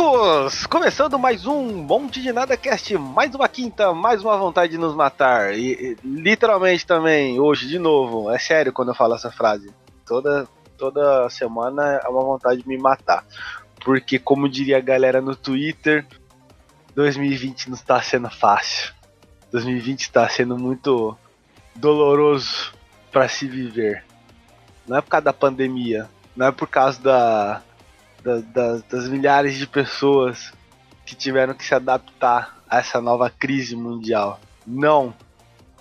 todos! Começando mais um Monte de Nada Cast, mais uma quinta, mais uma vontade de nos matar. E, e, literalmente também, hoje, de novo, é sério quando eu falo essa frase. Toda, toda semana é uma vontade de me matar. Porque, como diria a galera no Twitter, 2020 não está sendo fácil. 2020 está sendo muito doloroso para se viver. Não é por causa da pandemia, não é por causa da da, da, das milhares de pessoas que tiveram que se adaptar a essa nova crise mundial. Não.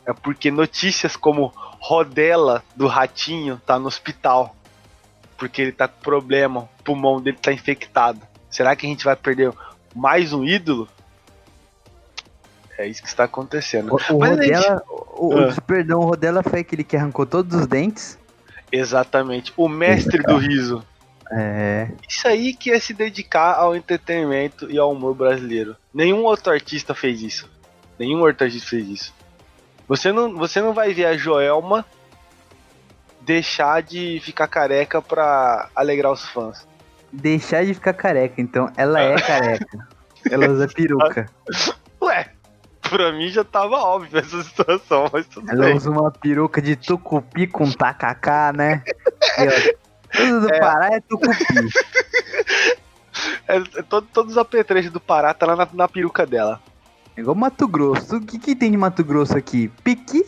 É porque notícias como Rodela do Ratinho tá no hospital. Porque ele tá com problema, o pulmão dele tá infectado. Será que a gente vai perder mais um ídolo? É isso que está acontecendo. O, o Rodela, gente... o, o, ah. perdão, o Rodela foi aquele que arrancou todos os dentes? Exatamente. O mestre do riso. É. Isso aí que é se dedicar ao entretenimento e ao humor brasileiro. Nenhum outro artista fez isso. Nenhum outro artista fez isso. Você não, você não vai ver a Joelma deixar de ficar careca pra alegrar os fãs. Deixar de ficar careca, então ela é careca. ela usa peruca. Ué, pra mim já tava óbvio essa situação, mas tudo ela bem. usa uma peruca de tucupi com tacacá, né? E, ó, tudo do é. Pará é tucupi. É, todo, todos os apetrechos do Pará tá lá na, na peruca dela. É igual Mato Grosso. O que, que tem de Mato Grosso aqui? Piqui?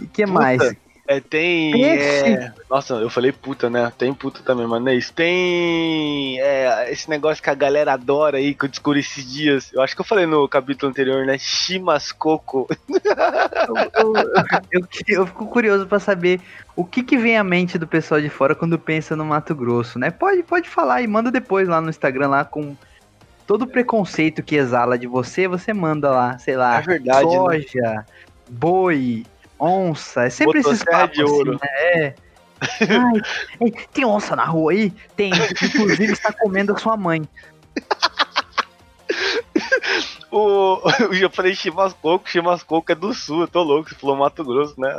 E que Puta, mais? É, tem. É... Nossa, eu falei puta, né? Tem puta também, mas não é isso. Tem. É, esse negócio que a galera adora aí, que eu descobri esses dias. Eu acho que eu falei no capítulo anterior, né? Chimascoco. eu, eu, eu, eu, fico curioso para saber o que, que vem à mente do pessoal de fora quando pensa no Mato Grosso, né? Pode, pode falar e manda depois lá no Instagram lá com todo o preconceito que exala de você, você manda lá, sei lá, é verdade, né? soja, né? boi, onça, é sempre esses papos de ouro. Assim, né? É. Ai, tem onça na rua aí? Tem, inclusive está comendo a sua mãe. o, eu falei chimascoco, chimascoco é do sul, eu tô louco, você falou Mato Grosso, né?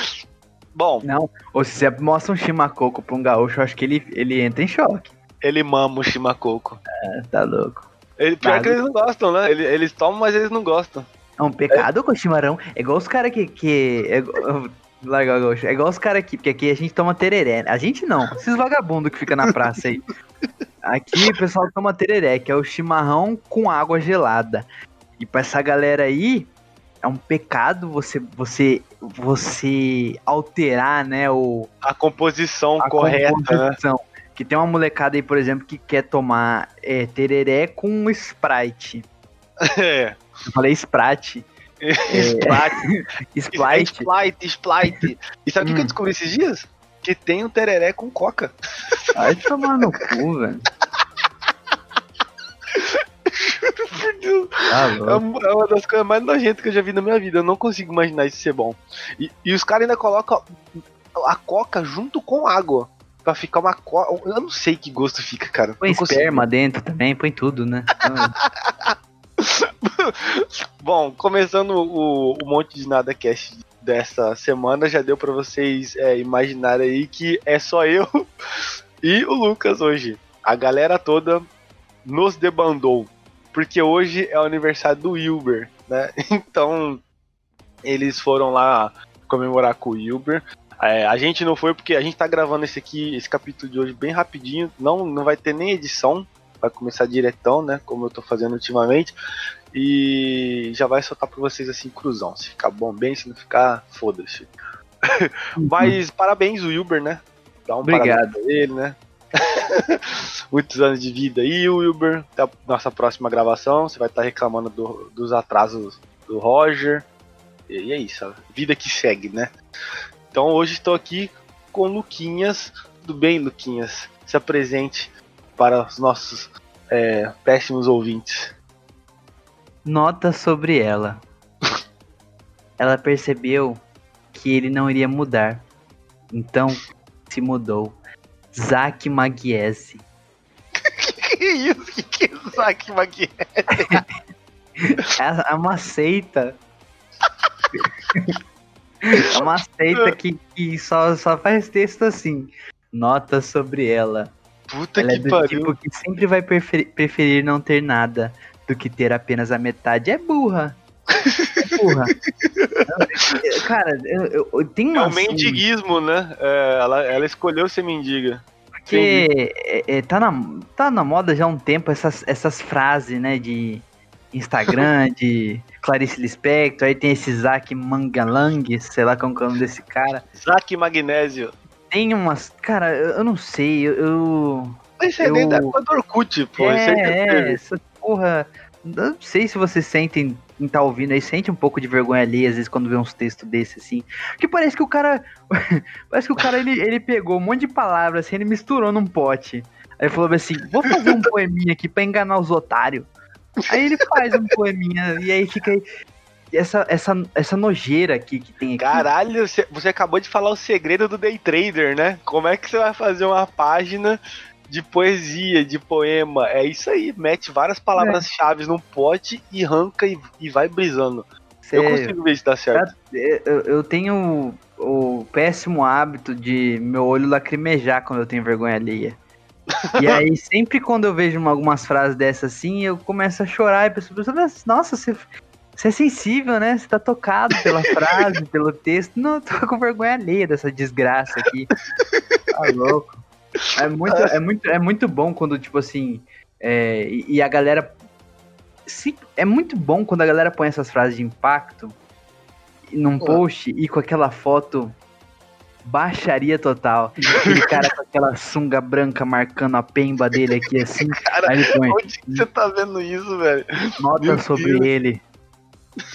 Bom. Não, ou se você mostra um chimacoco pra um gaúcho, eu acho que ele, ele entra em choque. Ele mama o chimacoco. É, tá louco. Ele, pior tá que eles não gostam, né? Eles, eles tomam, mas eles não gostam. É um pecado com chimarrão. É igual os caras que. que é, larga É igual os caras aqui, porque aqui a gente toma tereré. A gente não, esses vagabundos que fica na praça aí. Aqui o pessoal toma tereré, que é o chimarrão com água gelada. E pra essa galera aí, é um pecado você você você alterar, né, o a composição a correta, né? composição. Né? Que tem uma molecada aí, por exemplo, que quer tomar é, tereré com Sprite. É. Eu falei Sprite. Sprite. Sprite. Sprite, Sprite. E sabe o hum. que eu hum. descobri esses dias? Que tem um tereré com coca. Vai tomar no cu, velho. Ah, é uma das coisas mais nojentas que eu já vi na minha vida. Eu não consigo imaginar isso ser bom. E, e os caras ainda colocam a coca junto com água. Pra ficar uma coca. Eu não sei que gosto fica, cara. Põe esperma consigo. dentro também, põe tudo, né? Bom, começando o, o Monte de Nada Cast dessa semana, já deu para vocês é, imaginarem aí que é só eu e o Lucas hoje. A galera toda nos debandou, porque hoje é o aniversário do Wilber, né? Então, eles foram lá comemorar com o Wilber. É, a gente não foi porque a gente tá gravando esse aqui, esse capítulo de hoje bem rapidinho, não, não vai ter nem edição, vai começar diretão, né? Como eu tô fazendo ultimamente. E já vai soltar pra vocês assim, cruzão. Se ficar bom bem, se não ficar, foda-se. Uhum. Mas parabéns, Wilber, né? Dá um Obrigado. pra ele, né? Muitos anos de vida aí, Wilber. Até a nossa próxima gravação. Você vai estar reclamando do, dos atrasos do Roger. E é isso, vida que segue, né? Então hoje estou aqui com o Luquinhas. Tudo bem, Luquinhas? Se apresente para os nossos é, péssimos ouvintes. Nota sobre ela. ela percebeu que ele não iria mudar. Então se mudou. Zack Magiese. que isso? Que, que é Zack Magiese? é uma seita. é uma seita que, que só, só faz texto assim. Nota sobre ela Puta Ela é que do pariu. tipo que sempre vai preferir, preferir não ter nada do que ter apenas a metade. É burra. É burra. Cara, eu, eu, tenho É o assim, mendiguismo, né? É, ela, ela escolheu ser mendiga. Porque é, é, tá, na, tá na moda já há um tempo essas, essas frases, né, de Instagram, de Clarice Lispector, aí tem esse Zac Mangalang, sei lá como é o nome desse cara. Zac Magnésio. Tem umas. Cara, eu, não sei, eu. Mas isso é nem Eu- da época do Orkut, pô. que é, é, essa porra. Não sei se vocês sentem, quem tá ouvindo aí, sente um pouco de vergonha ali, às vezes, quando vê uns textos desses, assim. Porque parece que o cara. parece que o cara, ele, ele pegou um monte de palavras, assim, ele misturou num pote. Aí falou assim: vou fazer um poeminha aqui pra enganar os otários. Aí ele faz um poeminha, e aí fica aí. Essa, essa, essa nojeira aqui que tem aqui. Caralho, você, acabou de falar o segredo do Day Trader, né? Como é que você vai fazer uma página de poesia, de poema? É isso aí, mete várias palavras-chave num pote e arranca e, e vai brisando. Cê- Eu consigo ver se dá certo. eu, eu tenho o, o péssimo hábito de meu olho lacrimejar quando eu tenho vergonha alheia. E aí, sempre quando eu vejo uma- algumas frases dessas assim, eu começo a chorar e a pessoa pensa, nossa, você, você é sensível, né? Você tá tocado pela frase, pelo texto. Não, tô com vergonha alheia dessa desgraça aqui. Tá louco. É muito, é muito, é muito bom quando, tipo assim, é, e, e a galera. se- é muito bom quando a galera põe essas frases de impacto num post e com aquela foto baixaria total. Aquele cara com aquela sunga branca marcando a pemba dele aqui assim. Cara, Aí ele põe onde que você tá vendo isso, velho? nota Meu sobre Deus. ele.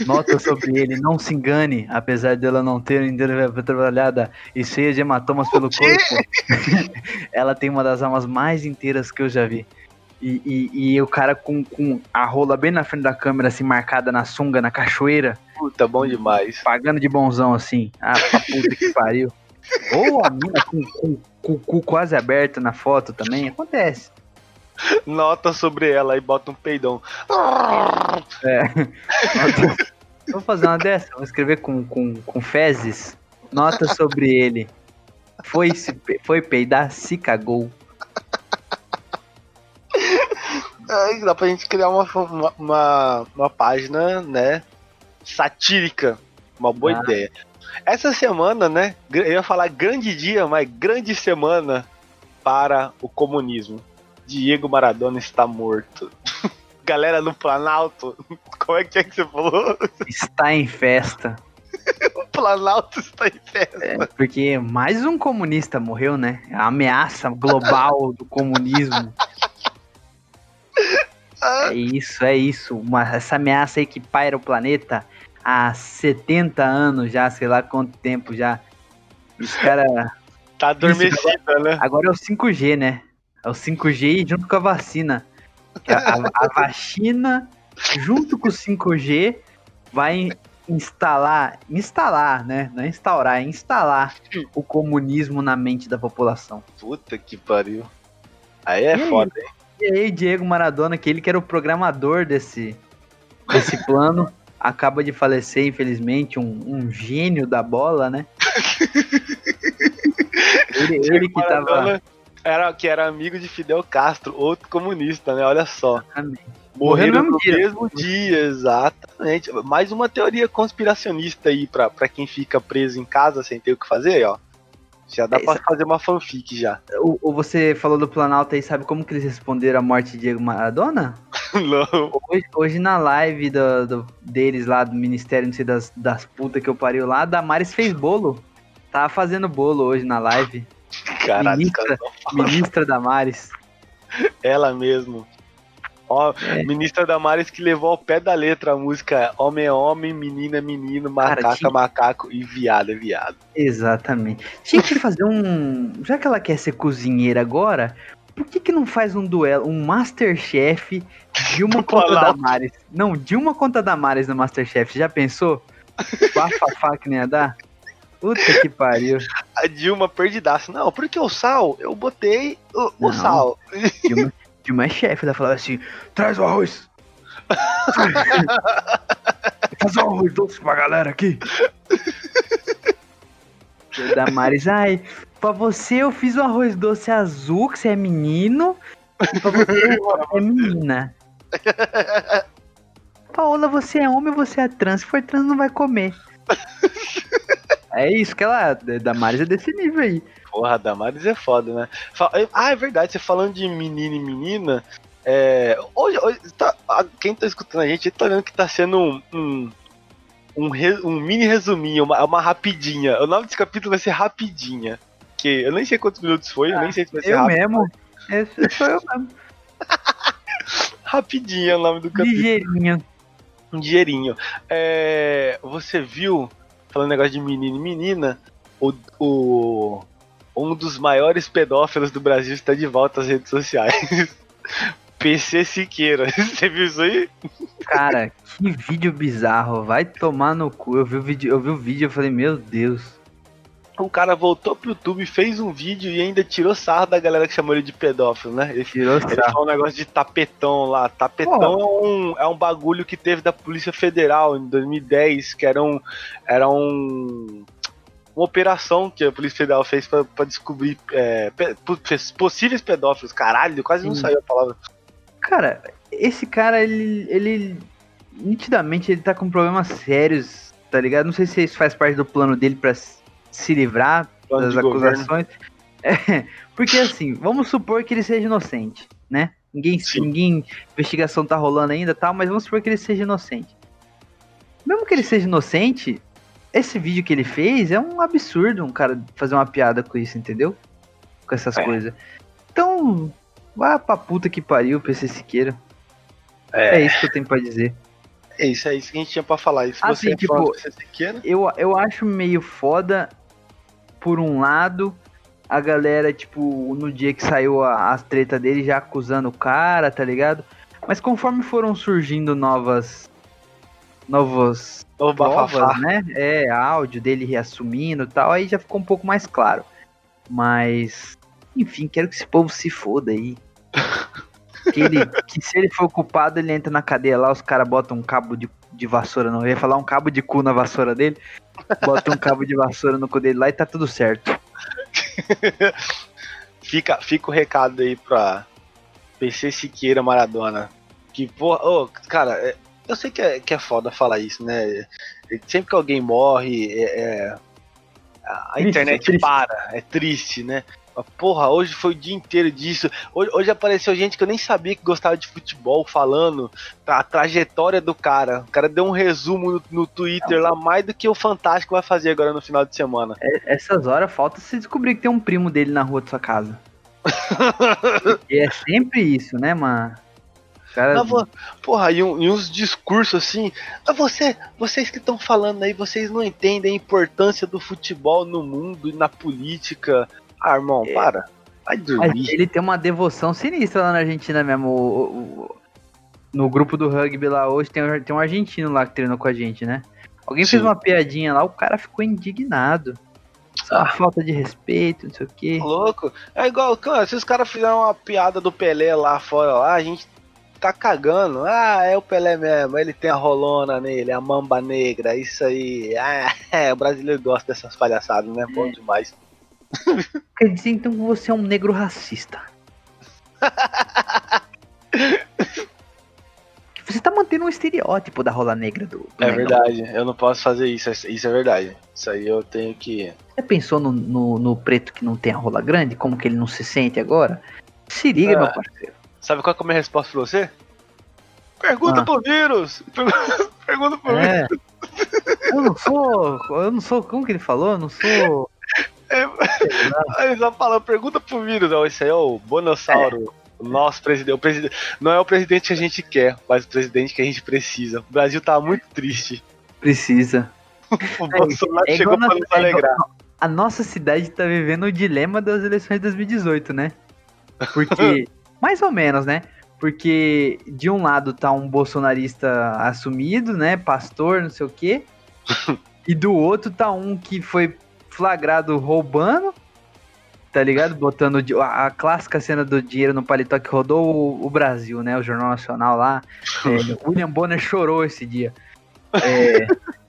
Nota sobre ele, não se engane, apesar dela não ter ainda trabalhada e cheia de hematomas pelo corpo. ela tem uma das almas mais inteiras que eu já vi. E, e, e o cara com, com a rola bem na frente da câmera, assim, marcada na sunga, na cachoeira, Puta, bom demais. pagando de bonzão assim. Ah, puta que pariu. Ou a mina com, com, com o cu quase aberto na foto também, acontece. Nota sobre ela e bota um peidão. Vou fazer uma dessa, vou escrever com, com, com fezes. Nota sobre ele. Foi, se, foi peidar, se cagou. É, dá pra gente criar uma, uma, uma, uma página, né, satírica. Uma boa Ah. ideia. Essa semana, né, eu ia falar grande dia, mas grande semana para o comunismo. Diego Maradona está morto. Galera no Planalto, como é que é que você falou? Está em festa. O Planalto está em festa. É, porque mais um comunista morreu, né? A ameaça global do comunismo. É isso, é isso. Uma, essa ameaça aí que paira o planeta há 70 anos já, sei lá quanto tempo já. Os cara. Tá adormecida, né? Agora é o 5G, né? É o 5G junto com a vacina. A, a- a vacina, junto com o 5G, vai instalar, instalar, né? Não é instaurar, é instalar o comunismo na mente da população. Puta que pariu. Aí é E aí? foda, hein? E aí, Diego Maradona, que ele que era o programador desse, desse plano, acaba de falecer, infelizmente, um, um gênio da bola, né? Ele, ele que tava. Era, que era amigo de Fidel Castro, outro comunista, né? Olha só. Morreu Morreram no dia. mesmo dia, exatamente. Mais uma teoria conspiracionista aí pra, pra quem fica preso em casa sem ter o que fazer, ó. Já dá É, pra fazer uma fanfic já. Ou, ou você falou do Planalto aí, sabe como que eles responderam a morte de Diego Maradona? Não. Hoje, hoje na live do, do- deles lá, do Ministério, não sei das, das putas que eu pariu lá, a Damares fez bolo. Tava fazendo bolo hoje na live. Caralho, Ministra. Ministra Damares. ela mesmo. Ó, É. ministra Damares que levou ao pé da letra a música Homem é homem, menino é menino, macaco é tinha- macaco e viado é viado. Exatamente. Tinha que fazer um. Já que ela quer ser cozinheira agora, por que, que não faz um duelo, um Masterchef Do contra Planalto. Damares? Não, Dilma contra Damares no Masterchef. Já pensou? Bafafá que nem ia dar? Puta que pariu. A Dilma perdidaça. Não, porque o sal, eu botei o, o Não. sal. Dilma, Dilma é chefe, ela falava assim: traz o arroz. Faz o arroz doce pra galera aqui. O Damares, ai, Pra você eu fiz um arroz doce azul, que você é menino. E pra você é menina. Paola, você é homem ou você é trans? Se for trans, não vai comer. É isso que ela. Damares é desse nível aí. Porra, Damares é foda, né? Ah, é verdade, você falando de menino e menina. É, hoje, hoje tá- quem tá escutando a gente tá vendo que tá sendo um, um, um, re- um mini resuminho, uma, uma rapidinha. O nome desse capítulo vai ser Rapidinha. Que eu nem sei quantos minutos foi, eu nem sei se vai ser Eu rápido. mesmo. Esse sou eu mesmo. Rapidinha é o nome do capítulo. Ligeirinho. um dinheirinho. É, você viu, falando negócio de menino e menina, o, o- um dos maiores pedófilos do Brasil está de volta às redes sociais. PC Siqueira. Você viu isso aí? Cara, que vídeo bizarro. Vai tomar no cu. Eu vi o vídeo, eu vi o vídeo e falei, meu Deus. O cara voltou pro YouTube, fez um vídeo e ainda tirou sarro da galera que chamou ele de pedófilo, né? Ele, Tirou ele sarro. falou um negócio de tapetão lá. Tapetão é um, é um bagulho que teve da Polícia Federal em 2010, que era um. Era um uma operação que a Polícia Federal fez pra, pra descobrir é, possíveis pedófilos. Caralho, quase não saiu a palavra. Cara, esse cara, ele, ele. Nitidamente, ele tá com problemas sérios, tá ligado? Não sei se isso faz parte do plano dele pra s- se livrar Plano das acusações. É, porque assim, vamos supor que ele seja inocente, né? Ninguém, Sim. ninguém, investigação tá rolando ainda, tal, mas vamos supor que ele seja inocente. Mesmo que ele seja inocente, esse vídeo que ele fez é um absurdo um cara fazer uma piada com isso, entendeu? Com essas É. coisas. Então, vá pra puta que pariu, PC Siqueira. É, É isso que eu tenho pra dizer. é isso, é isso que a gente tinha pra falar. Se Ah, você sim, é fã tipo, do PC Siqueira, Eu, eu acho meio foda, por um lado, a galera, tipo, no dia que saiu a, as treta dele, já acusando o cara, tá ligado? Mas conforme foram surgindo novas. Bafafá. provas, né? É, áudio dele reassumindo e tal, aí já ficou um pouco mais claro. Mas, enfim, quero que esse povo se foda aí. Que, ele, que se ele for culpado, ele entra na cadeia lá, os caras botam um cabo de, de vassoura, não. Eu ia falar um cabo de cu na vassoura dele. Bota um cabo de vassoura no cu dele lá e tá tudo certo. Fica, fica o recado aí pra PC Siqueira Maradona. Que, porra, ô, cara, é- eu sei que é, que é foda falar isso, né? Sempre que alguém morre, é, é- a Triste, internet é para, é triste, né? Porra, hoje foi o dia inteiro disso. Hoje, hoje apareceu gente que eu nem sabia que gostava de futebol falando a trajetória do cara. O cara deu um resumo no, no Twitter lá, mais do que o Fantástico vai fazer agora no final de semana. É- Essas horas falta se descobrir que tem um primo dele na rua de sua casa. E é sempre isso, né, mano? Mas, vo- porra, e, um- e uns discursos assim. "Ah, você, vocês que estão falando aí, vocês não entendem a importância do futebol no mundo e na política. Ah, irmão, É. para. Vai dormir. ele tem uma devoção sinistra lá na Argentina mesmo. O- o- o- no grupo do rugby lá hoje tem, um- tem um argentino lá que treinou com a gente, né? Alguém fez Sim. uma piadinha lá, o cara ficou indignado. É Ah. falta de respeito, não sei o quê. Louco. É igual, cara, se os caras fizeram uma piada do Pelé lá fora, lá, a gente tá cagando. Ah, é o Pelé mesmo, ele tem a rolona nele, a mamba negra, isso aí. Ah, é, o brasileiro gosta dessas palhaçadas, né? Bom demais. Quer dizer então que você é um negro racista. Você tá mantendo um estereótipo da rola negra do, do É negão. verdade, eu não posso fazer isso, isso é verdade. Isso aí eu tenho que. Você pensou no, no, no preto que não tem a rola grande? Como que ele não se sente agora? Se liga, Ah. meu parceiro. Sabe qual é a minha resposta pra você? Pergunta Ah. pro vírus! Pergunta pro vírus! É. Eu não sou. Eu não sou. Como que ele falou? Eu não sou. Aí só fala, pergunta pro vírus. Ó, esse aí é o Bonossauro. O nosso presidente, o presidente. Não é o presidente que a gente quer, mas o presidente que a gente precisa. O Brasil tá muito triste. Precisa. O Bolsonaro é chegou igual pra nos é igual- alegrar. A nossa cidade tá vivendo o dilema das eleições de 2018, né? Porque. mais ou menos, né? Porque de um lado tá um bolsonarista assumido, né? Pastor, não sei o quê. E do outro tá um que foi flagrado roubando, tá ligado? Botando a, a clássica cena do dinheiro no paletó que rodou o, o Brasil, né? O Jornal Nacional lá. É, William Bonner chorou esse dia. É,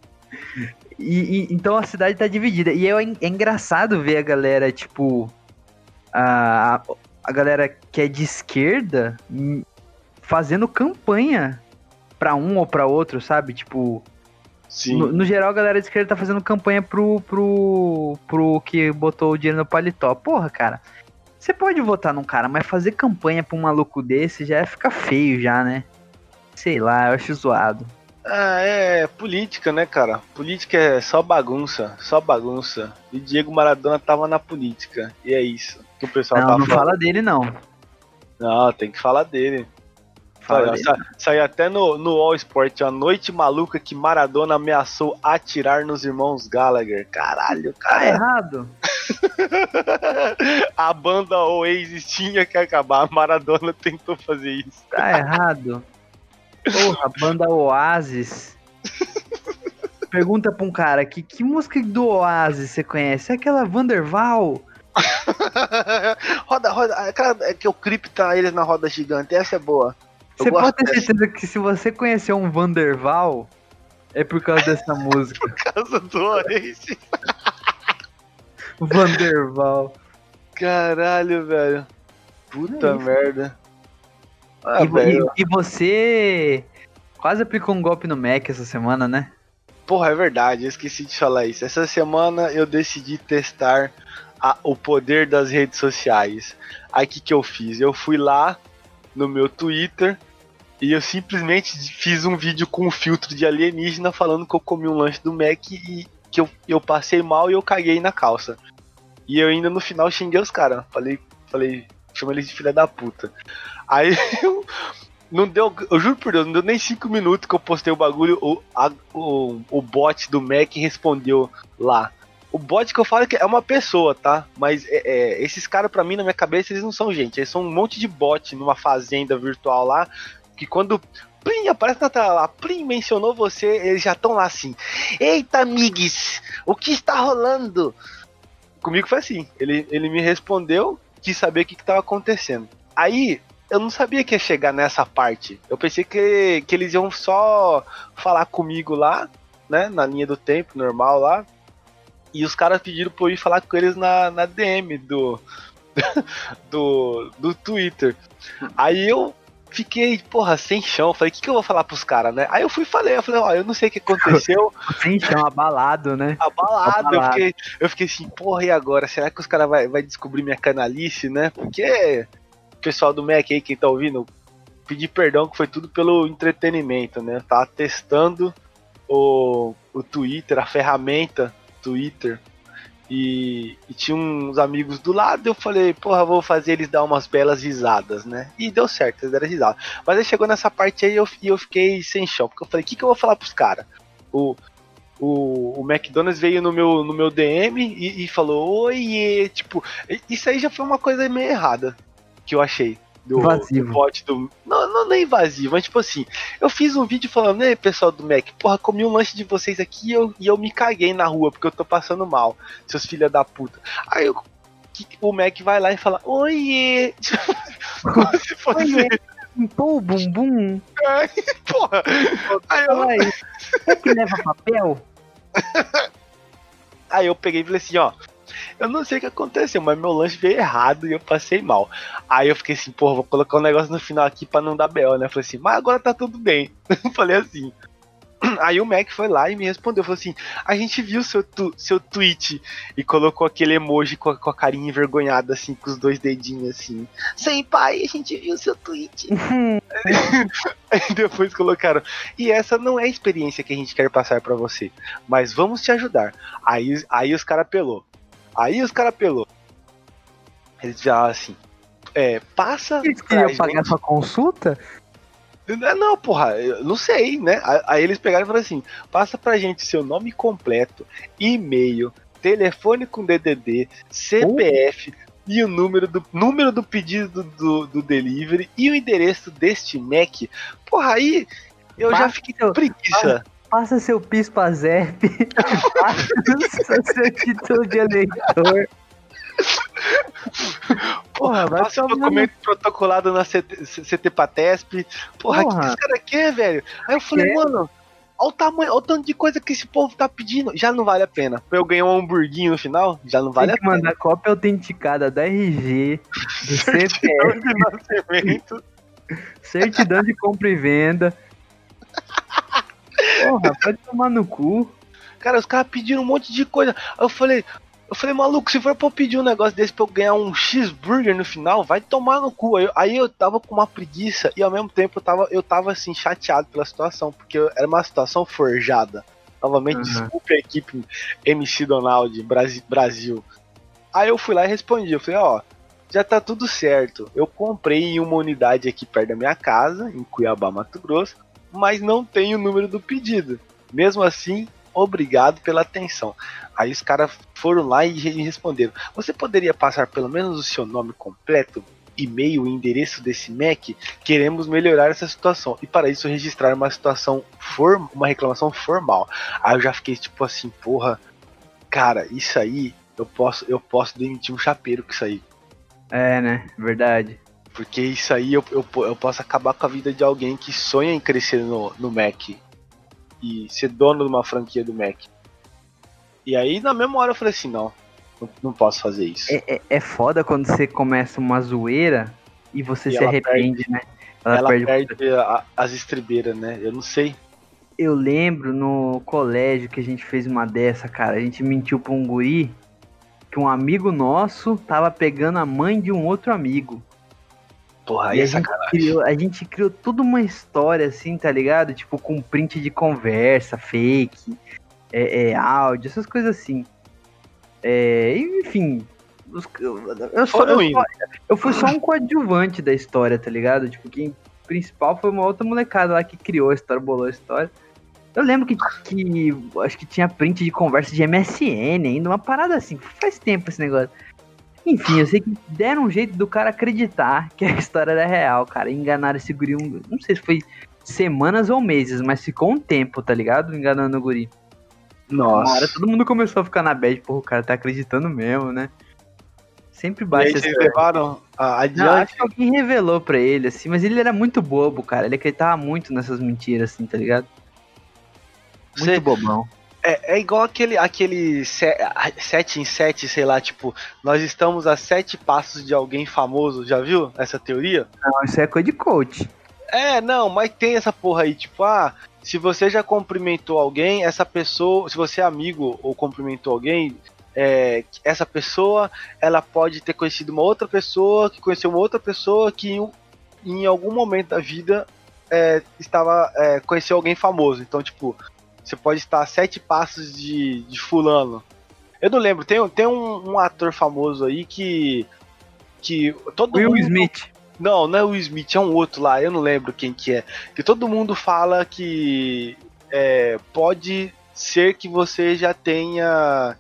E, e- então a cidade tá dividida. E é, é engraçado ver a galera, tipo. A, a galera que é de esquerda fazendo campanha pra um ou pra outro, sabe? Tipo. Sim. No, no geral, a galera de esquerda tá fazendo campanha pro, pro, pro que botou o dinheiro no paletó. Porra, cara. Você pode votar num cara, mas fazer campanha pra um maluco desse já fica feio já, né? Sei lá, eu acho zoado. Ah, é política, né, cara? Política é só bagunça, só bagunça. E Diego Maradona tava na política. E é isso que o pessoal Não, tá não falando. fala dele, não. Não, tem que falar dele. Fala Olha, dele. sa- saiu até no, no All Sport, a noite maluca que Maradona ameaçou atirar nos irmãos Gallagher. Caralho, Tá cara. errado. a banda Oasis tinha que acabar. Maradona tentou fazer isso. Tá errado. Porra, banda Oasis. Pergunta pra um cara que, que música do Oasis você conhece? É aquela Vanderval? roda, roda. Aquela é que o clipe tá eles na roda gigante. Essa é boa. Você pode ter certeza que se você conhecer um Vanderval, é por causa dessa música. Casa do Oasis. Vanderval. Caralho, velho. Puta É merda. Ah, e, velho. e- e você quase aplicou um golpe no Mac essa semana, né? Porra, é verdade, eu esqueci de falar isso. Essa semana eu decidi testar a- o poder das redes sociais. Aí o que, que eu fiz? Eu fui lá no meu Twitter e eu simplesmente fiz um vídeo com um filtro de alienígena falando que eu comi um lanche do Mac e que eu, eu passei mal e eu caguei na calça. E eu ainda no final xinguei os caras. Falei, falei, chamei eles de filha da puta. Aí eu. Não deu, eu juro por Deus, não deu nem 5 minutos que eu postei o bagulho, o, a- o, o bot do Mac respondeu lá. O bot que eu falo que é uma pessoa, tá? Mas é, é, esses caras, pra mim, na minha cabeça, eles não são gente. Eles são um monte de bot numa fazenda virtual lá. Que quando Plim, aparece na tela lá, Plim mencionou você, eles já estão lá assim. Eita, amigues, o que está rolando? Comigo foi assim. Ele, ele me respondeu, quis saber o que estava acontecendo. Aí, eu não sabia que ia chegar nessa parte. Eu pensei que, que eles iam só falar comigo lá, né? Na linha do tempo, normal lá. E os caras pediram pra eu ir falar com eles na, na DM do, do, do Twitter. Aí eu fiquei, porra, sem chão. Falei, o que, que eu vou falar pros caras, né? Aí eu fui e falei, eu falei, ó, eu não sei o que aconteceu. Sem chão, abalado, né? Abalado, eu Abalado. fiquei, eu fiquei assim, porra, e agora? Será que os caras vai, vai descobrir minha canalice, né? Porque o pessoal do Mac aí, quem tá ouvindo, pedir perdão que foi tudo pelo entretenimento, né? Eu tava testando o, o Twitter, a ferramenta Twitter. E, e tinha uns amigos do lado, eu falei, porra, vou fazer eles dar umas belas risadas, né? E deu certo, eles deram risada. Mas aí chegou nessa parte aí eu, e eu fiquei sem chão, porque eu falei, o que, que eu vou falar pros caras? O, o, o McDonald's veio no meu, no meu DM e, e falou, oi, tipo, isso aí já foi uma coisa meio errada que eu achei. Do, do bot do. Não, não, não é invasivo, mas tipo assim, eu fiz um vídeo falando, ei pessoal do Mac, porra, comi um lanche de vocês aqui e eu, e eu me caguei na rua porque eu tô passando mal, seus filha da puta. Aí eu, o Mac vai lá e fala, oiê! Como se fosse. Oiê. Limpou o bumbum? Porra! Aí eu, aí. É que leva papel? Aí eu peguei e falei assim, ó. Eu não sei o que aconteceu, mas meu lanche veio errado e eu passei mal. Aí eu fiquei assim, porra, vou colocar um negócio no final aqui pra não dar B.O., né? Eu falei assim, mas agora tá tudo bem. falei assim. Aí o Mac foi lá e me respondeu, falou assim, a gente viu seu, tu- seu tweet e colocou aquele emoji com a, com a carinha envergonhada, assim, com os dois dedinhos, assim. Sem pai, a gente viu seu tweet. Aí depois colocaram, e essa não é a experiência que a gente quer passar pra você, mas vamos te ajudar. Aí, aí os caras pelou. Aí os caras pelou. Eles falaram assim, é, passa Eles queriam pagar gente- sua consulta? não, Não, porra, eu não sei, né? Aí eles pegaram e falaram assim: passa pra gente seu nome completo, e-mail, telefone com DDD, CPF e o número do, número do pedido do, do delivery e o endereço deste Mac. Porra, aí eu já fiquei com preguiça. Passa seu PISPAZEP. passa seu título de eleitor. Porra, vai Passa o documento protocolado na CT, CT Patesp. Porra, o que, esse cara quer, velho? Aí eu falei, Quer? mano, Olha o tamanho, olha o tanto de coisa que esse povo tá pedindo. Já não vale a pena. Pra eu ganhar um hamburguinho no final, já não vale Tem a que mandar cópia autenticada da RG, do CPF, de nascimento. certidão de compra e venda. Porra, pode tomar no cu. Cara, os caras pediram um monte de coisa. Aí eu falei, eu falei, maluco, se for pra eu pedir um negócio desse pra eu ganhar um cheeseburger no final, vai tomar no cu. Aí, eu- aí eu tava com uma preguiça e ao mesmo tempo eu tava, eu tava assim, chateado pela situação, porque era uma situação forjada. Novamente, Uhum. desculpe a equipe MC Donald Brasi- Brasil. Aí eu fui lá e respondi, eu falei, ó, já tá tudo certo. Eu comprei em uma unidade aqui perto da minha casa, em Cuiabá, Mato Grosso, mas não tem o número do pedido. Mesmo assim, obrigado pela atenção. Aí os caras foram lá e re- responderam: Você poderia passar pelo menos o seu nome completo, e-mail endereço desse Mac? Queremos melhorar essa situação. E para isso registrar uma situação form uma reclamação formal. Aí eu já fiquei tipo assim, porra, cara, isso aí eu posso, eu posso demitir um chapeiro com isso aí. É, né? Verdade. Porque isso aí eu, eu, eu posso acabar com a vida de alguém que sonha em crescer no, no Mac. E ser dono de uma franquia do Mac. E aí na mesma hora eu falei assim, não, não, posso fazer isso. É, é, é foda quando você começa uma zoeira e você E se arrepende, né? Ela, Ela perde. perde a- as estribeiras, né? Eu não sei. Eu lembro no colégio que a gente fez uma dessa, cara. A gente mentiu pra um guri que um amigo nosso tava pegando a mãe de um outro amigo. Porra, aí E é a gente, sacanagem. criou, a gente criou toda uma história assim, tá ligado? Tipo, com print de conversa, fake, é, é, áudio, essas coisas assim. É, enfim. os- eu, só- eu só- eu fui só um coadjuvante da história, tá ligado? Tipo, quem principal foi uma outra molecada lá que criou a história, bolou a história. Eu lembro que, que acho que tinha print de conversa de MSN ainda, uma parada assim. Faz tempo esse negócio. Enfim, eu sei que deram um jeito do cara acreditar que a história era real, cara. E enganaram esse guri, um, não sei se foi semanas ou meses, mas ficou um tempo, tá ligado? Enganando o guri. Nossa. todo mundo começou a ficar na bad, porra, o cara tá acreditando mesmo, né? Sempre E aí baixa vocês essa... levaram a- Não, adiante. acho que alguém revelou pra ele, assim, mas ele era muito bobo, cara. Ele acreditava muito nessas mentiras, assim, tá ligado? Muito bobão. É, é igual aquele, aquele 7 em 7, sei lá, tipo, nós estamos a sete passos de alguém famoso, já viu essa teoria? Não, isso é coisa de coach. É, não, mas tem essa porra aí, tipo, ah, se você já cumprimentou alguém, essa pessoa, se você é amigo ou cumprimentou alguém, é, essa pessoa, ela pode ter conhecido uma outra pessoa, que conheceu uma outra pessoa que em, em algum momento da vida é, estava é, conheceu alguém famoso. Então, tipo, você pode estar a sete passos de, de fulano. Eu não lembro, tem, tem um, um ator famoso aí que que todo Will mundo Smith. não, não é o Will Smith, é um outro lá, eu não lembro quem que é. Que todo mundo fala que é, pode ser que você já tenha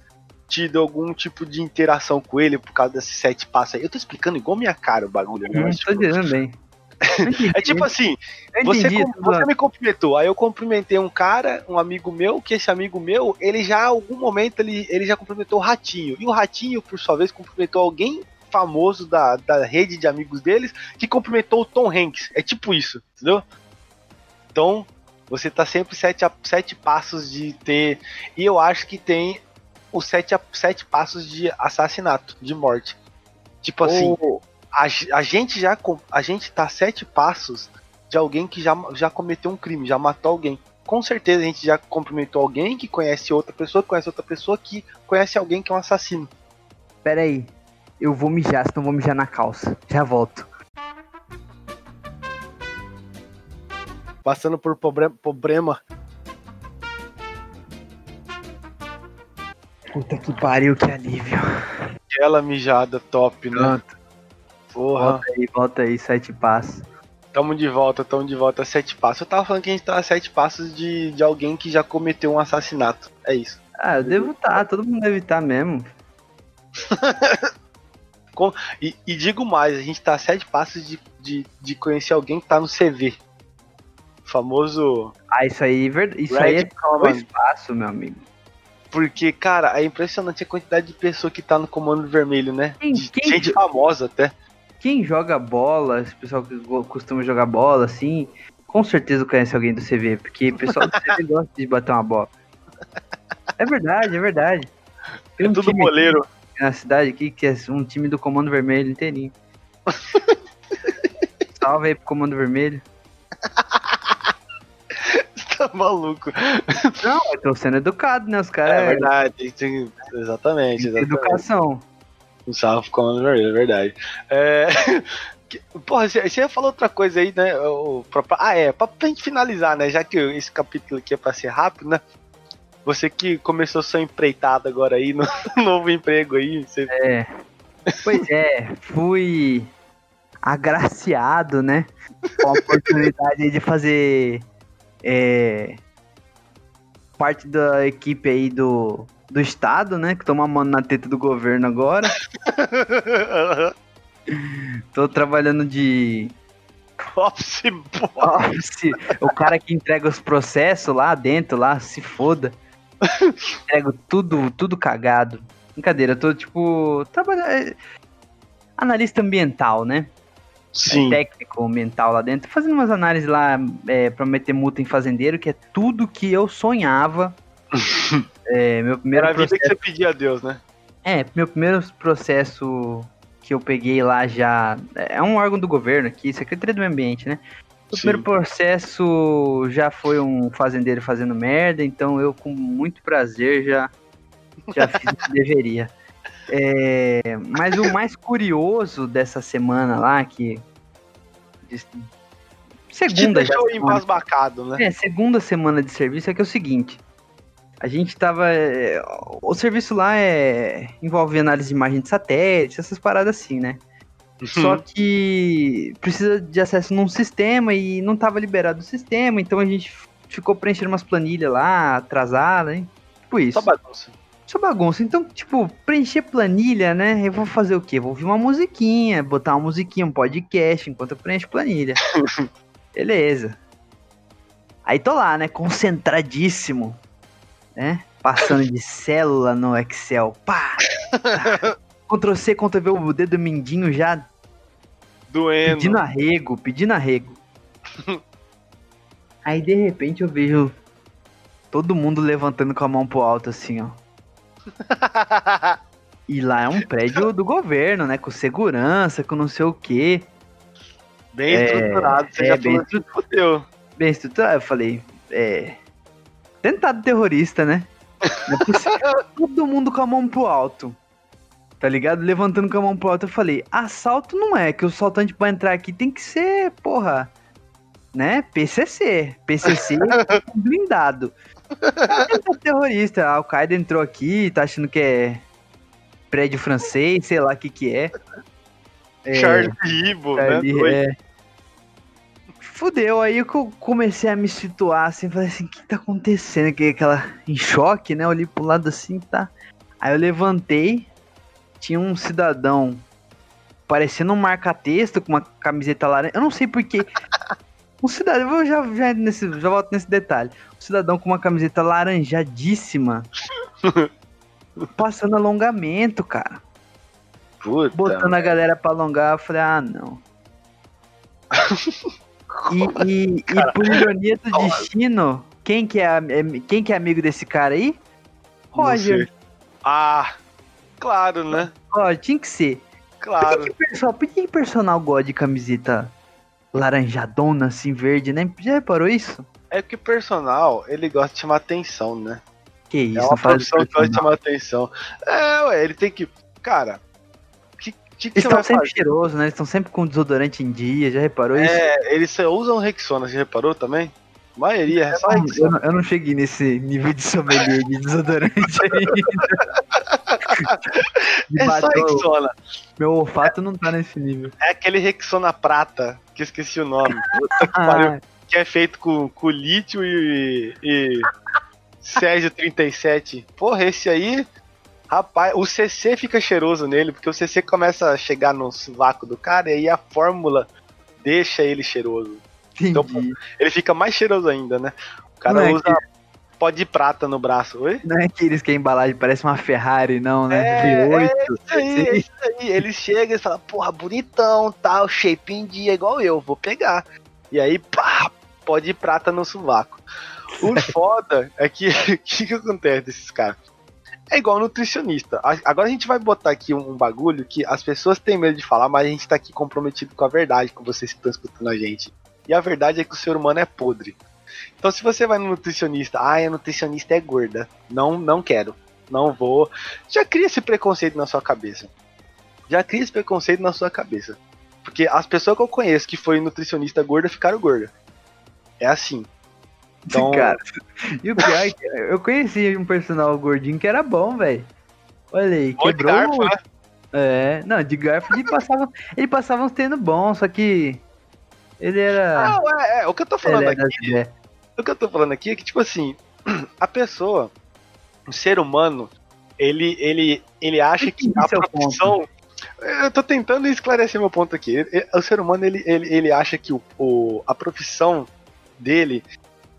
tido algum tipo de interação com ele por causa desses sete passos aí. Eu tô explicando igual minha cara o bagulho, né? Hum, tô tipo, entendendo bem. É tipo assim, você, entendi, com- você me cumprimentou, aí eu cumprimentei um cara, um amigo meu, que esse amigo meu, ele já, em algum momento, ele, ele já cumprimentou o Ratinho. E o Ratinho, por sua vez, cumprimentou alguém famoso da, da rede de amigos deles, que cumprimentou o Tom Hanks. É tipo isso, entendeu? Então, você tá sempre sete, a- sete passos de ter. E eu acho que tem os sete, sete passos de assassinato, de morte. Tipo assim, a, a gente já com- a gente tá a sete passos de alguém que já, já cometeu um crime, já matou alguém. Com certeza a gente já cumprimentou alguém que conhece outra pessoa, que conhece outra pessoa que conhece alguém que é um assassino. Pera aí. Eu vou mijar, senão vou mijar na calça. Já volto. Passando por pobre- problema. Puta que pariu, que alívio. Aquela mijada top, né? Pronto. Porra. Volta aí, volta aí, sete passos. Tamo de volta, tamo de volta sete passos. Eu tava falando que a gente tá a sete passos de, de alguém que já cometeu um assassinato. É isso. Ah, eu devo estar, todo mundo deve estar mesmo. E, e digo mais, a gente tá a sete passos de, de, de conhecer alguém que tá no CV. Famoso Ah, isso aí, é isso aí é Command. espaço, meu amigo. Porque, cara, é impressionante a quantidade de pessoa que tá no comando vermelho, né? Quem- De quem- gente famosa até. Quem joga bola, esse pessoal que costuma jogar bola, assim, com certeza conhece alguém do CV, porque o pessoal do CV gosta de bater uma bola. É verdade, é verdade. Tem é um tudo boleiro. Na cidade aqui, que é um time do Comando Vermelho inteirinho. Salve aí pro Comando Vermelho. tá maluco. Não, eu tô sendo educado, né? Os caras. É verdade, tem, exatamente, exatamente. Educação. Pro Comando Vermelho, é verdade. É. Porra, você falar outra coisa aí, né? O, pra, ah, é, pra, pra gente finalizar, né? Já que esse capítulo aqui é pra ser rápido, né? Você que começou sua empreitada agora aí, no novo emprego aí. Você... É. Pois é, fui agraciado, né? Com a oportunidade de fazer é, parte da equipe aí do, do Estado, né? Que toma mano na teta do governo agora. Tô trabalhando de. Office Office. O cara que entrega os processos lá dentro, lá, se foda. Entrego tudo, tudo cagado. Brincadeira, eu tô tipo. Trabalhando. É, analista ambiental, né? Sim. É técnico mental lá dentro, fazendo umas análises lá é, pra meter multa em fazendeiro, que é tudo que eu sonhava. É, meu primeiro Era a vida que você pedia a Deus, né? É, meu primeiro processo que eu peguei lá já. É um órgão do governo aqui, Secretaria do Meio Ambiente, né? O Sim. primeiro processo já foi um fazendeiro fazendo merda, então eu, com muito prazer, já, já fiz o que deveria. É, mas o mais curioso dessa semana lá, que. segunda já. embasbacado, né? É, segunda semana de serviço é que é o seguinte. A gente tava. É, o serviço lá é envolve análise de imagem de satélite, essas paradas assim, né? Uhum. Só que precisa de acesso num sistema e não tava liberado o sistema, então a gente ficou preenchendo umas planilhas lá, atrasada, hein? Tipo isso. Só bagunça. Só bagunça. Então, tipo, preencher planilha, né? Eu vou fazer o quê? Vou ouvir uma musiquinha, botar uma musiquinha, um podcast enquanto eu preencho planilha. Beleza. Aí tô lá, né? Concentradíssimo né? Passando de célula no Excel. Pá! Ctrl C, Ctrl V, o dedo mindinho já. Doendo. Pedindo arrego, pedindo arrego. Aí de repente eu vejo todo mundo levantando com a mão pro alto assim, ó. e lá é um prédio do governo, né? Com segurança, com não sei o quê. Bem é, estruturado, você é, já bem, falou Bem estruturado, eu falei, é, Tentado terrorista, né? Todo mundo com a mão pro alto. Tá ligado? Levantando com a mão pro alto. Eu falei, assalto não é, que o assaltante pra entrar aqui tem que ser, porra. Né? PCC. PCC blindado. É terrorista. A Al-Qaeda entrou aqui, tá achando que é prédio francês, sei lá o que que é. é Charlie Hebdo, né? É, fudeu. Aí eu comecei a me situar assim, falei assim, o que tá acontecendo? Que aquela em choque, né? Eu olhei pro lado assim, tá. Aí eu levantei, tinha um cidadão parecendo um marca-texto com uma camiseta laranja. Eu não sei porquê. Um cidadão, eu já, já, nesse, já volto nesse detalhe. Um cidadão com uma camiseta laranjadíssima. passando alongamento, cara. Puta Botando a galera pra alongar, eu falei, ah, não. E, e, e por ironia do destino, quem que é, é, quem que é amigo desse cara aí? Roger. Ah, claro, né? Ó, tinha que ser. Claro. Por que, que, pessoal, por que personal gosta de camiseta laranjadona, assim, verde, né? Já reparou isso? É que o personal, ele gosta de chamar atenção, né? Que isso, é uma profissão que gosta de chamar atenção. É, ué, ele tem que... Cara, que, eles estão sempre cheirosos, né? Eles estão sempre com desodorante em dia, já reparou é, isso? É, eles usam Rexona, você reparou também? A maioria é só eu, não, eu não cheguei nesse nível de sommelier de desodorante ainda. é só Rexona. Meu olfato não tá nesse nível. É aquele Rexona prata, que eu esqueci o nome. que, pariu, que é feito com, com lítio e, e Sérgio 37. Porra, esse aí Rapaz, o CC fica cheiroso nele, porque o CC começa a chegar no sovaco do cara e aí a fórmula deixa ele cheiroso. Então, Entendi. Então ele fica mais cheiroso ainda, né? O cara é usa que... pó de prata no braço, oi? Não é aqueles que a embalagem parece uma Ferrari, não, né? É, V8. É isso aí, é isso aí. Ele chega e fala, porra, bonitão, tal, shape em dia, igual eu, vou pegar. E aí, pá, pó de prata no sovaco. O foda é que o que, que acontece desses caras? É igual nutricionista. Agora a gente vai botar aqui um, um bagulho que as pessoas têm medo de falar, mas a gente tá aqui comprometido com a verdade, com vocês que estão escutando a gente. E a verdade é que o ser humano é podre. Então se você vai no nutricionista, ah, a nutricionista é gorda. Não, não quero. Não vou. Já cria esse preconceito na sua cabeça. Já cria esse preconceito na sua cabeça. Porque as pessoas que eu conheço que foi nutricionista gorda ficaram gorda. É assim. Então, Cara, e o pior é que eu conheci um personal gordinho que era bom, velho. Olha aí, de quebrou. garfo, né? É, não, de garfo ele passava, ele passava uns tênis bons, só que ele era. Não, é, é, o que eu tô falando aqui, o que eu tô falando aqui é que, tipo assim, a pessoa, o ser humano, ele, ele, ele acha que a Esse é profissão. Eu tô tentando esclarecer meu ponto aqui. O ser humano, ele, ele, ele acha que o, o- a profissão dele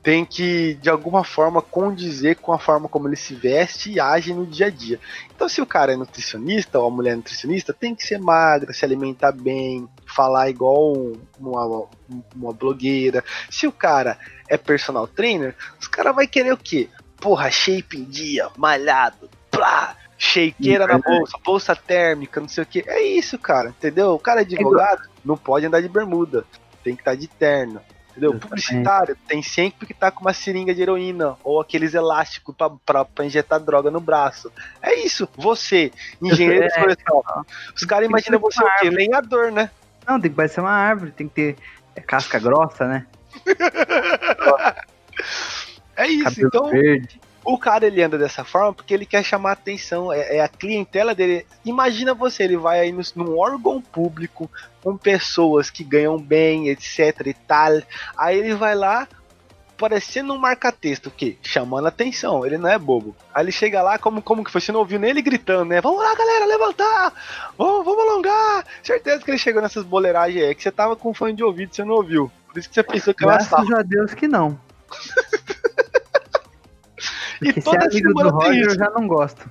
tem que, de alguma forma, condizer com a forma como ele se veste e age no dia a dia. Então, se o cara é nutricionista ou a mulher é nutricionista, tem que ser magra, se alimentar bem, falar igual um- uma, uma blogueira. Se o cara é personal trainer, os caras vai querer o quê? Porra, shape em dia, malhado, plá, shakeira na bolsa, bolsa térmica, não sei o que. É isso, cara, entendeu? O cara é advogado, não pode andar de bermuda, tem que estar de terno. Entendeu? Publicitário tem sempre que estar com uma seringa de heroína ou aqueles elásticos pra, pra, pra injetar droga no braço. É isso. Você, engenheiro É, florestal. Os caras Tem que imaginam você o quê? Lenhador, né? Não, tem que parecer uma árvore, tem que ter é, casca grossa, né? É isso. Cabelo Então, verde. O cara ele anda dessa forma porque ele quer chamar atenção, é, é a clientela dele. Imagina você, ele vai aí no, num órgão público com pessoas que ganham bem, etc e tal. Aí ele vai lá parecendo um marca-texto, o quê? Chamando atenção, ele não é bobo. Aí ele chega lá, como, como que foi? Você não ouviu nem ele gritando, né? Vamos lá, galera, levantar! Vamos, vamos alongar! Certeza que ele chegou nessas boleiragens aí, que você tava com fone de ouvido, você não ouviu. Por isso que você pensou que era Graças a Deus que não. E Porque se toda é amigo do semana tem Roger, eu isso. já não gosto.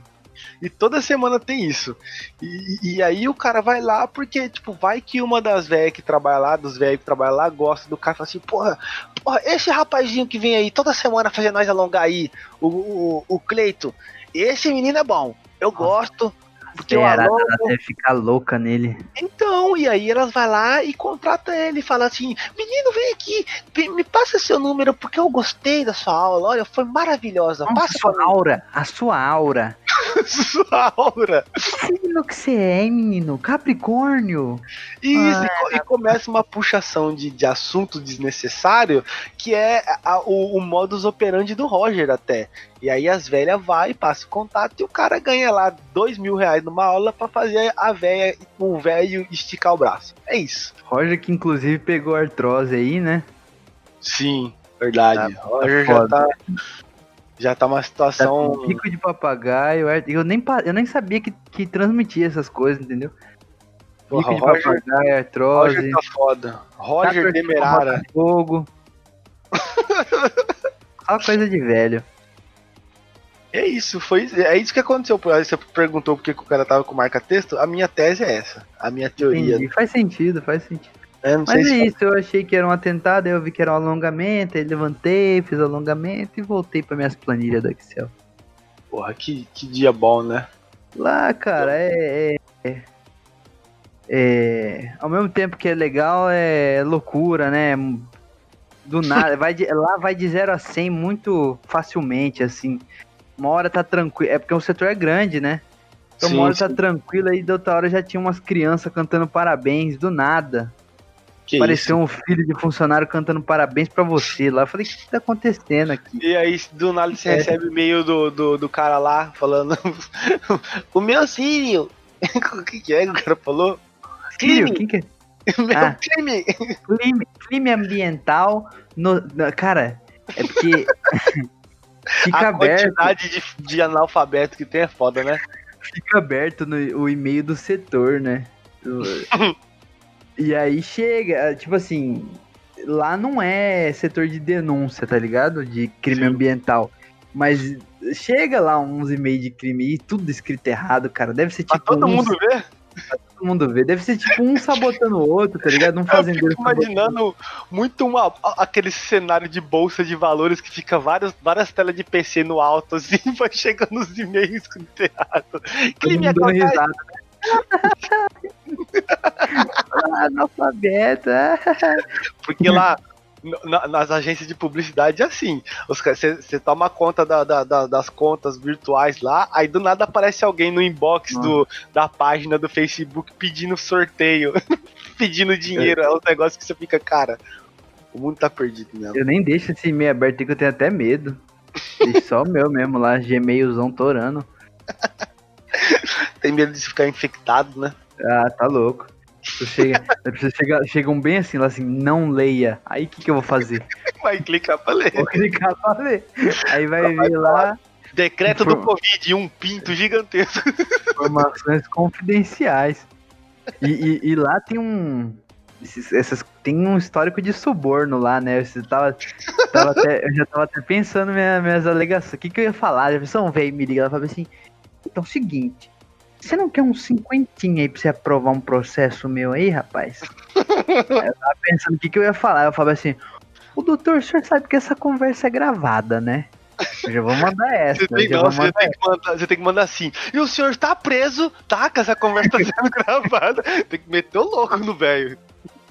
E toda semana tem isso. E, e aí o cara vai lá porque, tipo, vai que uma das velhas que trabalha lá, dos velhos que trabalham lá, gosta do cara e fala assim, porra, porra, esse rapazinho que vem aí toda semana fazer nós alongar aí, o, o, o Cleito, esse menino é bom. Eu gosto, porque alongo. até ficar louca nele. Então, e aí elas vai lá e contrata ele e fala assim: Menino, vem aqui, me passa seu número, porque eu gostei da sua aula. Olha, foi maravilhosa. Passa a sua aura, a sua aura. Sua aura. Que signo que você é, menino? Capricórnio. Isso, Ah, e, e começa uma puxação de, de assunto desnecessário, que é a- o, o modus operandi do Roger até. E aí as velhas vai e passa o contato e o cara ganha lá dois mil reais numa aula pra fazer a velha, o velho esticar o braço. É isso. Roger que inclusive pegou artrose aí, né? Sim, verdade. Tá, Roger já tá, já tá uma Tá situação. com pico de papagaio. ar- Eu nem, eu nem sabia que, que transmitia essas coisas, entendeu? Pico Porra, de Roger, papagaio, artrose. Roger tá foda. Roger Tá Demerara. Fogo. Só coisa de velho. É isso, foi é isso que aconteceu. Você perguntou por que o cara tava com marca-texto. A minha tese é essa. A minha teoria. Entendi. Faz sentido, faz sentido. Sei Mas é isso, eu achei que era um atentado, aí eu vi que era um alongamento, aí levantei, fiz alongamento e voltei para minhas planilhas do Excel. Porra, que, que dia bom, né? Lá, cara, é, é, é- é- Ao mesmo tempo que é legal, é loucura, né? Do nada. vai de- lá vai de 0 a 100 muito facilmente, assim. Uma hora tá tranquilo. É porque o setor é grande, né? Então Sim, uma hora sim. tá tranquilo, aí da outra hora já tinha umas crianças cantando parabéns, do nada. Que Pareceu um filho de funcionário cantando parabéns pra você lá. Eu falei, o que, tá acontecendo aqui? isso. E aí, do nada, você É. recebe e-mail do, do, do cara lá falando: O meu Sírio! o que, que é que o cara falou? Filho, Crime! quem que é? Meu Ah. crime! Crime, crime ambiental. No, no- cara, é porque. fica A aberto, quantidade de, de analfabeto que tem é foda, né? fica aberto no, o e-mail do setor, né? Do- e aí chega, tipo assim, lá não é setor de denúncia, tá ligado? De crime Sim. ambiental. Mas chega lá uns e-mails de crime e tudo escrito errado, cara. Deve ser Pra tipo todo uns- mundo ver. todo todo mundo vê. Deve ser tipo um sabotando o outro, tá ligado? Um fazendeiro. Eu fico imaginando muito uma, aquele cenário de bolsa de valores que fica várias, várias telas de PC no alto, assim, vai chegando os e-mails com o teatro. Clima dando risada, né? Analfabeta. Porque lá, na, nas agências de publicidade é assim. Você toma conta da, da, da, das contas virtuais lá, aí do nada aparece alguém no inbox do, da página do Facebook pedindo sorteio, pedindo dinheiro. É, um negócio que você fica, cara, o mundo tá perdido mesmo. Eu nem deixo esse e-mail aberto que eu tenho até medo. Só o meu mesmo lá, Gmailzão torando. Tem medo de ficar infectado, né? Ah, tá louco. Chega, chega, chegam bem assim, lá assim, não leia. Aí o que, que eu vou fazer? Vai clicar pra ler. Vou clicar pra ler. Aí vai vir lá. Decreto Inform... do Covid, um pinto gigantesco. Informações confidenciais. E, e, e lá tem um. Esses, essas, tem um histórico de suborno lá, né? Eu, tava, tava até, eu já tava até pensando minha, minhas alegações. O que, que eu ia falar? A pessoa veio me liga, ela falou assim: então, é o seguinte, você não quer uns cinquentinha aí pra você aprovar um processo meu aí, rapaz? eu tava pensando o que, que eu ia falar. Eu falava assim, o doutor, o senhor sabe que essa conversa é gravada, né? Eu já vou mandar essa. Você tem, não, você, tem mandar, você tem, que mandar, assim. E o senhor tá preso, tá? Que essa conversa tá sendo gravada. Tem que meter o louco no velho.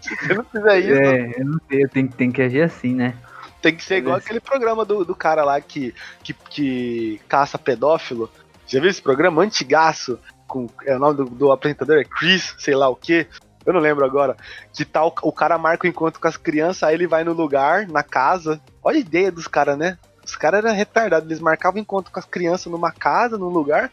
Se você não fizer isso. É, eu não sei, eu tenho, tenho que agir assim, né? Tem que ser igual aquele programa do, do cara lá que, que, que caça pedófilo. Já viu esse programa? Antigaço. Com, é, o nome do, do apresentador é Chris, sei lá o que. Eu não lembro agora. Que tal o cara marca o encontro com as crianças, aí ele vai no lugar, na casa. Olha a ideia dos caras, né? Os caras eram retardados, eles marcavam encontro com as crianças numa casa, num lugar.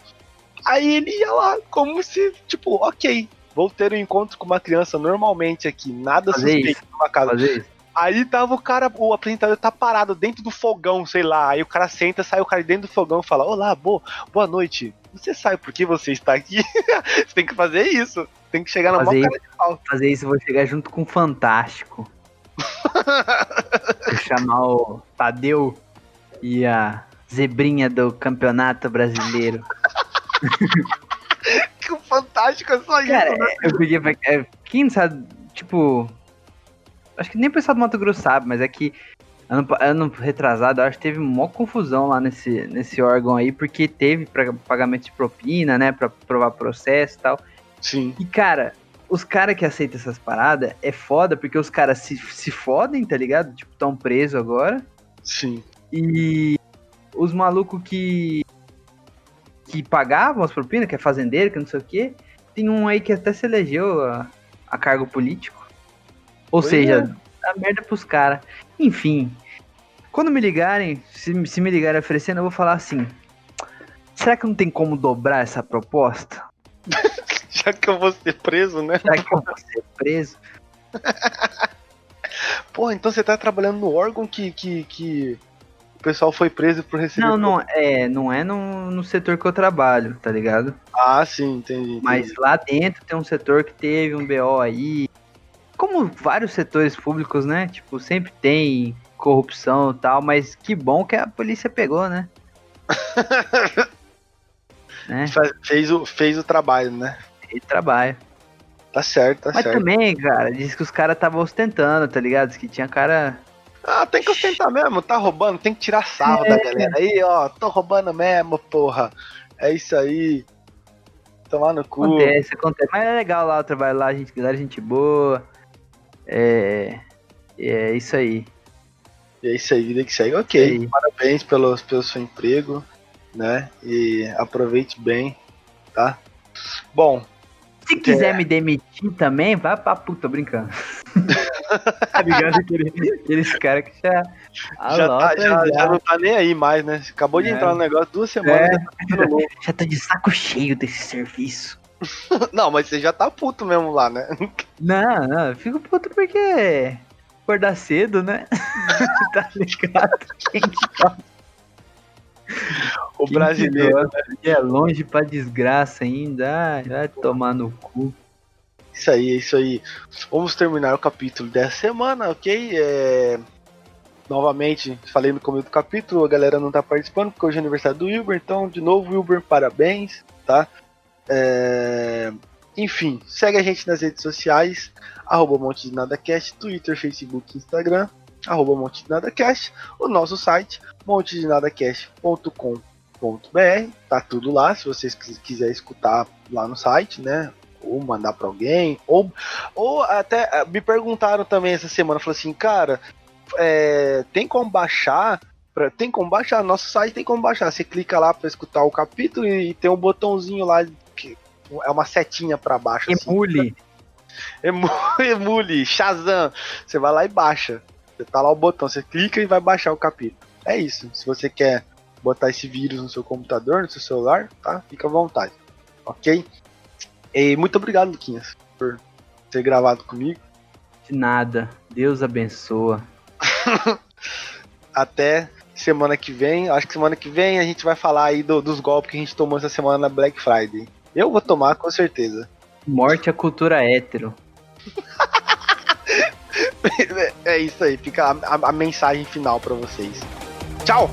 Aí ele ia lá, como se, tipo, ok, vou ter um encontro com uma criança normalmente aqui, nada Fazer suspeito isso. numa casa. Fazer isso. Aí tava o cara, o apresentador tá parado dentro do fogão, sei lá. Aí o cara senta, sai o cara dentro do fogão e fala: Olá, boa, boa noite. Você sabe por que você está aqui? você tem que fazer isso. Tem que chegar na fazer cara de pau. Fazer isso, eu vou chegar junto com o Fantástico. vou chamar o Tadeu e a zebrinha do Campeonato Brasileiro. que fantástico é só isso. Cara, né? eu podia. Quem sabe, tipo, Acho que nem o pessoal do Mato Grosso sabe, mas é que ano, ano retrasado, acho que teve uma confusão lá nesse, nesse órgão aí, porque teve pra, pagamento de propina, né, pra provar processo e tal. Sim. E, cara, os caras que aceitam essas paradas é foda, porque os caras se, se fodem, tá ligado? Tipo, tão presos agora. Sim. E os malucos que que pagavam as propinas, que é fazendeiro, que não sei o quê, tem um aí que até se elegeu a, a cargo político. Ou pois seja, é. dá merda pros caras. Enfim, quando me ligarem, se, se me ligarem oferecendo, eu vou falar assim: será que não tem como dobrar essa proposta? Já que eu vou ser preso, né? Já que eu vou ser preso. Pô, então você tá trabalhando no órgão que, que, que o pessoal foi preso por receber. Não, não é, não é no, no setor que eu trabalho, tá ligado? Ah, sim, entendi. entendi. Mas lá dentro tem um setor que teve um BO aí, como vários setores públicos, né? Tipo, sempre tem corrupção e tal, mas que bom que a polícia pegou, né? né? Fez, o, fez o trabalho, né? Fez o trabalho. Tá certo, tá mas certo. Mas também, cara, disse que os caras estavam ostentando, tá ligado? Diz que tinha cara. Ah, tem que ostentar mesmo, tá roubando, tem que tirar sarro é. da galera. Aí, ó, tô roubando mesmo, porra. É isso aí. Tomar no cu. Acontece, acontece. Mas é legal lá o trabalho lá, a gente, galera, gente boa. É, é isso aí. E é isso aí, vida que segue. Ok, é parabéns pelo, pelo seu emprego, né? E aproveite bem, tá? Bom. Se quiser é... me demitir também, vai pra puta, brincando. tá ligado? Aquele, aqueles caras que já. Já, tá, já, já, não tá nem aí mais, né? Acabou de é. entrar no negócio duas semanas. É. Já, tá já tô de saco cheio desse serviço. não, mas você já tá puto mesmo lá, né? Não, não, eu fico puto porque acordar cedo, né? tá ligado? Quem que O Quem brasileiro que é longe pra desgraça ainda. vai tomar no cu. Isso aí, isso aí. Vamos terminar o capítulo dessa semana, ok? É... Novamente, falei no começo do capítulo, a galera não tá participando porque hoje é aniversário do Wilber, então, de novo, Wilber, parabéns, tá? É... Enfim, segue a gente nas redes sociais, arroba Monte de Nada Cast, Twitter, Facebook, Instagram, arroba Monte de Nada Cast, o nosso site, montedinadacast.com.br, tá tudo lá, se vocês quiserem escutar lá no site, né? Ou mandar para alguém, ou, ou até eh, me perguntaram também essa semana, falou assim, cara, é, tem como baixar tem como baixar, nosso site tem como baixar. Você clica lá para escutar o capítulo e, tem um botãozinho lá é uma setinha para baixo. Emule. Assim. Emule, Shazam. Você vai lá e baixa. Você tá lá o botão, você clica e vai baixar o capítulo. É isso. Se você quer botar esse vírus no seu computador, no seu celular, tá? Fica à vontade. Ok? E muito obrigado, Luquinhas, por ter gravado comigo. De nada. Deus abençoa. Até semana que vem. Acho que semana que vem a gente vai falar aí do, dos golpes que a gente tomou essa semana na Black Friday. Eu vou tomar com certeza. Morte à cultura hétero. é isso aí, fica a, a, a mensagem final para vocês. Tchau!